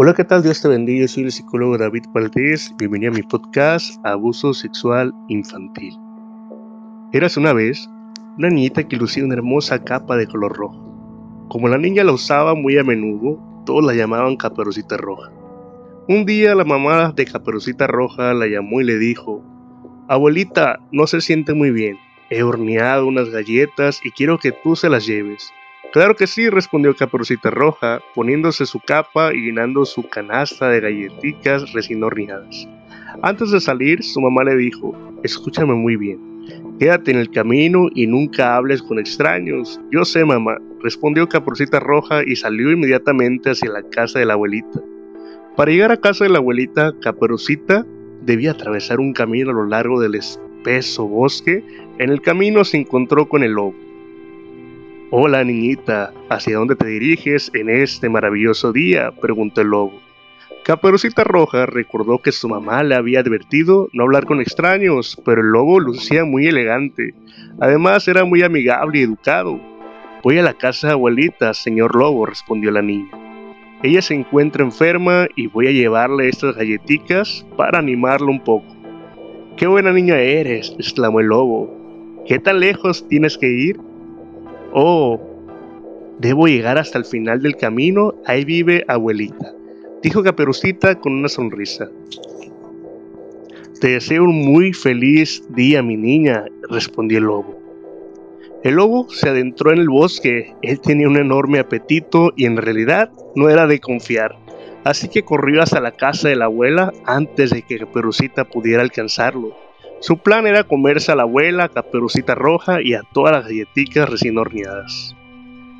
Hola, ¿qué tal? Dios te bendiga. Soy el psicólogo David Valdés. Bienvenido a mi podcast Abuso Sexual Infantil. Eras una vez una niñita que lucía una hermosa capa de color rojo. Como la niña la usaba muy a menudo, todos la llamaban Caperucita Roja. Un día la mamá de Caperucita Roja la llamó y le dijo, Abuelita, no se siente muy bien. He horneado unas galletas y quiero que tú se las lleves. Claro que sí, respondió Caperucita Roja, poniéndose su capa y llenando su canasta de galletitas recién horneadas. Antes de salir, su mamá le dijo, escúchame muy bien, quédate en el camino y nunca hables con extraños. Yo sé, mamá, respondió Caperucita Roja y salió inmediatamente hacia la casa de la abuelita. Para llegar a casa de la abuelita, Caperucita debía atravesar un camino a lo largo del espeso bosque. En el camino se encontró con el lobo. Hola niñita, ¿hacia dónde te diriges en este maravilloso día? preguntó el lobo. Caperucita Roja recordó que su mamá le había advertido no hablar con extraños, pero el lobo lucía muy elegante. Además era muy amigable y educado. Voy a la casa de abuelita, señor lobo, respondió la niña. Ella se encuentra enferma y voy a llevarle estas galletitas para animarla un poco. ¡Qué buena niña eres! exclamó el lobo. ¿Qué tan lejos tienes que ir? Oh, debo llegar hasta el final del camino, ahí vive abuelita, dijo Caperucita con una sonrisa. Te deseo un muy feliz día, mi niña, respondió el lobo. El lobo se adentró en el bosque, él tenía un enorme apetito y en realidad no era de confiar, así que corrió hasta la casa de la abuela antes de que Caperucita pudiera alcanzarlo. Su plan era comerse a la abuela, Caperucita Roja y a todas las galletitas recién horneadas.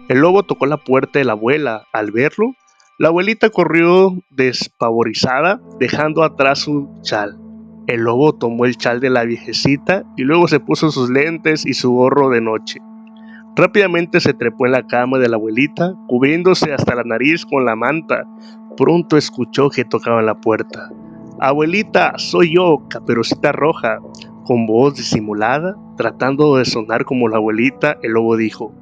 El lobo tocó la puerta de la abuela. Al verlo, la abuelita corrió despavorizada, dejando atrás su chal. El lobo tomó el chal de la viejecita y luego se puso sus lentes y su gorro de noche. Rápidamente se trepó en la cama de la abuelita, cubriéndose hasta la nariz con la manta. Pronto escuchó que tocaban la puerta. Abuelita, soy yo, Caperucita Roja. Con voz disimulada, tratando de sonar como la abuelita, el lobo dijo,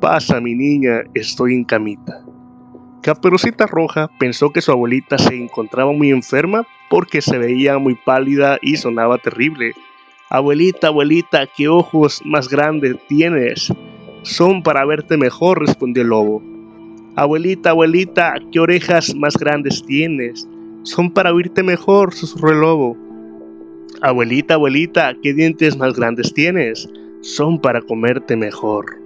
Pasa, mi niña, estoy en camita. Caperucita Roja pensó que su abuelita se encontraba muy enferma porque se veía muy pálida y sonaba terrible. Abuelita, abuelita, qué ojos más grandes tienes. Son para verte mejor, respondió el lobo. Abuelita, abuelita, qué orejas más grandes tienes. Son para oírte mejor, susurró el lobo. Abuelita, abuelita, ¿qué dientes más grandes tienes? Son para comerte mejor.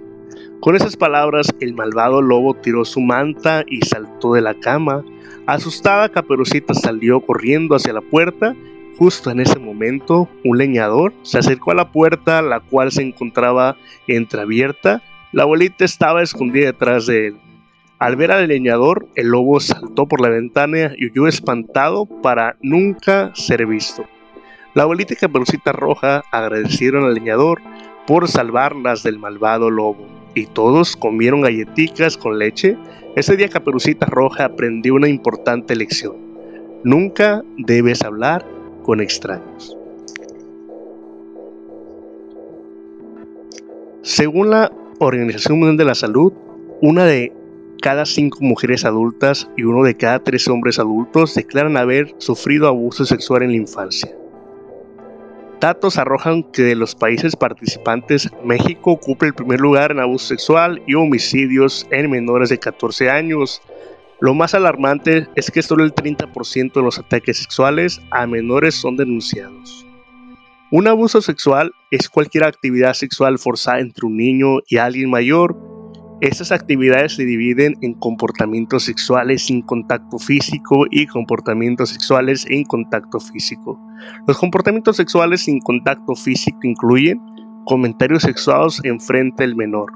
Con esas palabras, el malvado lobo tiró su manta y saltó de la cama. Asustada, Caperucita salió corriendo hacia la puerta. Justo en ese momento, un leñador se acercó a la puerta, la cual se encontraba entreabierta. La abuelita estaba escondida detrás de él. Al ver al leñador, el lobo saltó por la ventana y huyó espantado para nunca ser visto. La abuelita y Caperucita Roja agradecieron al leñador por salvarlas del malvado lobo, y todos comieron galletitas con leche. Ese día Caperucita Roja aprendió una importante lección. Nunca debes hablar con extraños. Según la Organización Mundial de la Salud, una de cada cinco mujeres adultas y uno de cada tres hombres adultos declaran haber sufrido abuso sexual en la infancia. Datos arrojan que de los países participantes, México ocupa el primer lugar en abuso sexual y homicidios en menores de 14 años. Lo más alarmante es que solo el 30% de los ataques sexuales a menores son denunciados. Un abuso sexual es cualquier actividad sexual forzada entre un niño y alguien mayor estas actividades se dividen en comportamientos sexuales sin contacto físico y comportamientos sexuales en contacto físico. Los comportamientos sexuales sin contacto físico incluyen comentarios sexuados en frente del menor,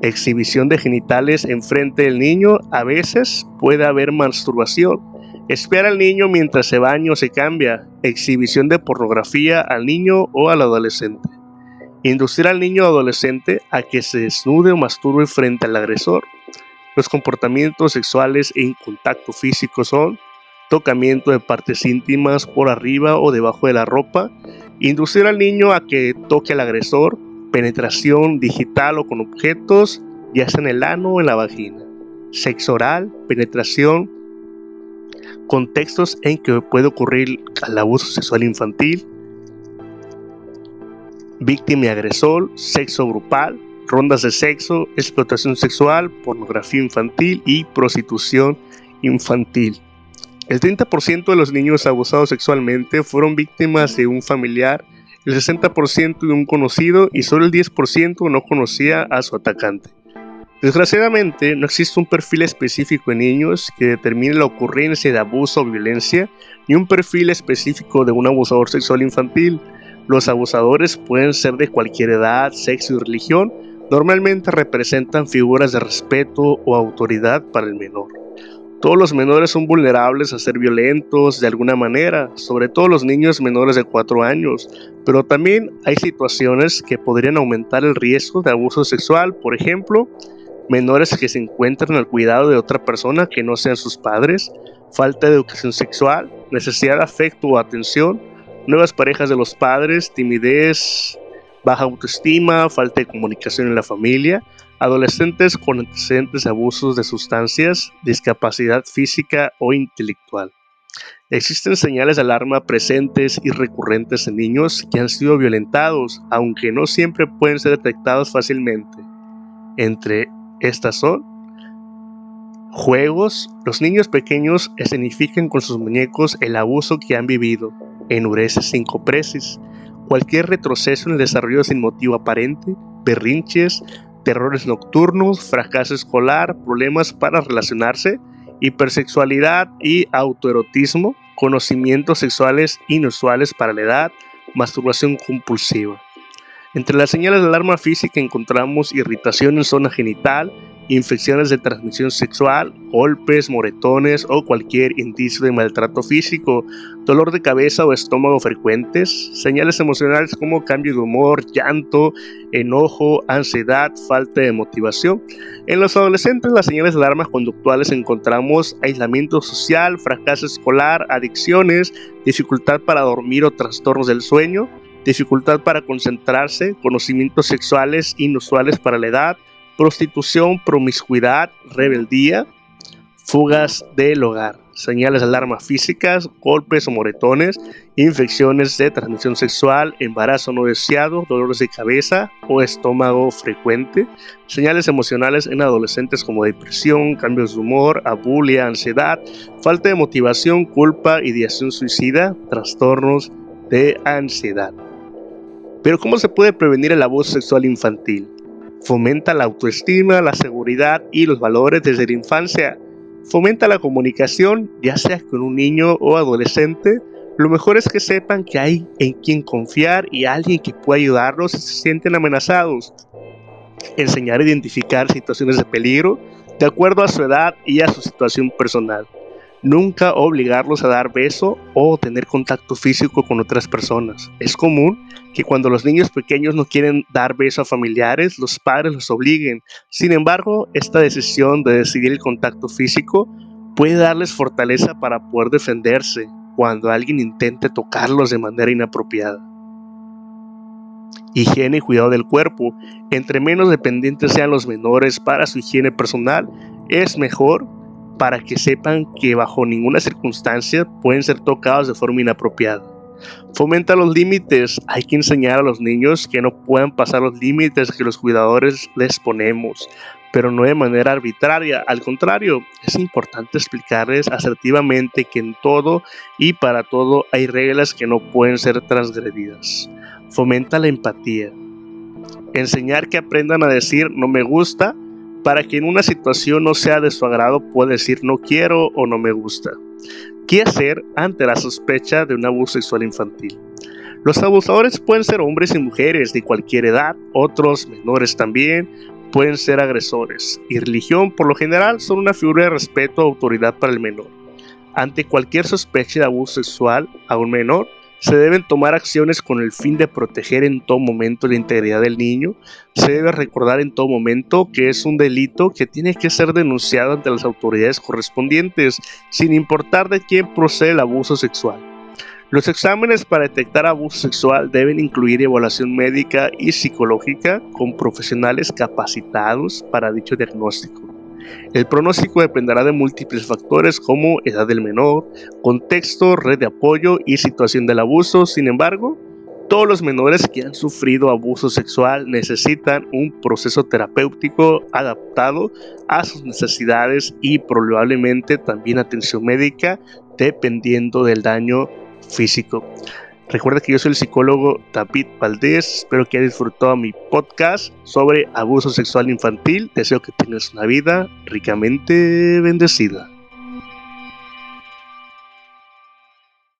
exhibición de genitales en frente del niño, a veces puede haber masturbación, espera al niño mientras se baña o se cambia, exhibición de pornografía al niño o al adolescente. Inducir al niño o adolescente a que se desnude o masturbe frente al agresor. Los comportamientos sexuales en contacto físico son tocamiento de partes íntimas por arriba o debajo de la ropa, inducir al niño a que toque al agresor, penetración digital o con objetos, ya sea en el ano o en la vagina, sexo oral, penetración contextos en que puede ocurrir el abuso sexual infantil, víctima y agresor, sexo grupal, rondas de sexo, explotación sexual, pornografía infantil y prostitución infantil. El 30% de los niños abusados sexualmente fueron víctimas de un familiar, el 60% de un conocido y solo el 10% no conocía a su atacante. Desgraciadamente, no existe un perfil específico en niños que determine la ocurrencia de abuso o violencia, ni un perfil específico de un abusador sexual infantil. Los abusadores pueden ser de cualquier edad, sexo y religión, normalmente representan figuras de respeto o autoridad para el menor. Todos los menores son vulnerables a ser violentos de alguna manera, sobre todo los niños menores de 4 años, pero también hay situaciones que podrían aumentar el riesgo de abuso sexual, por ejemplo, menores que se encuentran al cuidado de otra persona que no sean sus padres, falta de educación sexual, necesidad de afecto o atención, nuevas parejas de los padres, timidez, baja autoestima, falta de comunicación en la familia, adolescentes con antecedentes de abusos de sustancias, discapacidad física o intelectual. Existen señales de alarma presentes y recurrentes en niños que han sido violentados, aunque no siempre pueden ser detectados fácilmente. Entre estas son juegos. Los niños pequeños escenifican con sus muñecos el abuso que han vivido, enureces sin copresis, cualquier retroceso en el desarrollo sin motivo aparente, berrinches, terrores nocturnos, fracaso escolar, problemas para relacionarse, hipersexualidad y autoerotismo, conocimientos sexuales inusuales para la edad, masturbación compulsiva. Entre las señales de alarma física encontramos irritación en zona genital, infecciones de transmisión sexual, golpes, moretones o cualquier indicio de maltrato físico, dolor de cabeza o estómago frecuentes, señales emocionales como cambio de humor, llanto, enojo, ansiedad, falta de motivación. En los adolescentes las señales de alarma conductuales encontramos aislamiento social, fracaso escolar, adicciones, dificultad para dormir o trastornos del sueño, dificultad para concentrarse, conocimientos sexuales inusuales para la edad, prostitución, promiscuidad, rebeldía, fugas del hogar, señales de alarma físicas, golpes o moretones, infecciones de transmisión sexual, embarazo no deseado, dolores de cabeza o estómago frecuente, señales emocionales en adolescentes como depresión, cambios de humor, abulia, ansiedad, falta de motivación, culpa, ideación suicida, trastornos de ansiedad. Pero ¿cómo se puede prevenir el abuso sexual infantil? Fomenta la autoestima, la seguridad y los valores desde la infancia. Fomenta la comunicación, ya sea con un niño o adolescente. Lo mejor es que sepan que hay en quien confiar y alguien que pueda ayudarlos si se sienten amenazados. Enseñar a identificar situaciones de peligro de acuerdo a su edad y a su situación personal. Nunca obligarlos a dar beso o tener contacto físico con otras personas. Es común que cuando los niños pequeños no quieren dar beso a familiares, los padres los obliguen. Sin embargo, esta decisión de decidir el contacto físico puede darles fortaleza para poder defenderse cuando alguien intente tocarlos de manera inapropiada. Higiene y cuidado del cuerpo. Entre menos dependientes sean los menores para su higiene personal, es mejor para que sepan que bajo ninguna circunstancia pueden ser tocados de forma inapropiada. Fomenta los límites. Hay que enseñar a los niños que no puedan pasar los límites que los cuidadores les ponemos, pero no de manera arbitraria. Al contrario, es importante explicarles asertivamente que en todo y para todo hay reglas que no pueden ser transgredidas. Fomenta la empatía. Enseñar que aprendan a decir no me gusta para que en una situación no sea de su agrado puede decir no quiero o no me gusta. ¿Qué hacer ante la sospecha de un abuso sexual infantil? Los abusadores pueden ser hombres y mujeres de cualquier edad, otros menores también, pueden ser agresores, y religión por lo general son una figura de respeto o autoridad para el menor. Ante cualquier sospecha de abuso sexual a un menor, se deben tomar acciones con el fin de proteger en todo momento la integridad del niño. Se debe recordar en todo momento que es un delito que tiene que ser denunciado ante las autoridades correspondientes, sin importar de quién procede el abuso sexual. Los exámenes para detectar abuso sexual deben incluir evaluación médica y psicológica con profesionales capacitados para dicho diagnóstico. El pronóstico dependerá de múltiples factores como edad del menor, contexto, red de apoyo y situación del abuso. Sin embargo, todos los menores que han sufrido abuso sexual necesitan un proceso terapéutico adaptado a sus necesidades y probablemente también atención médica dependiendo del daño físico. Recuerda que yo soy el psicólogo David Valdés. Espero que hayas disfrutado mi podcast sobre abuso sexual infantil. Deseo que tengas una vida ricamente bendecida.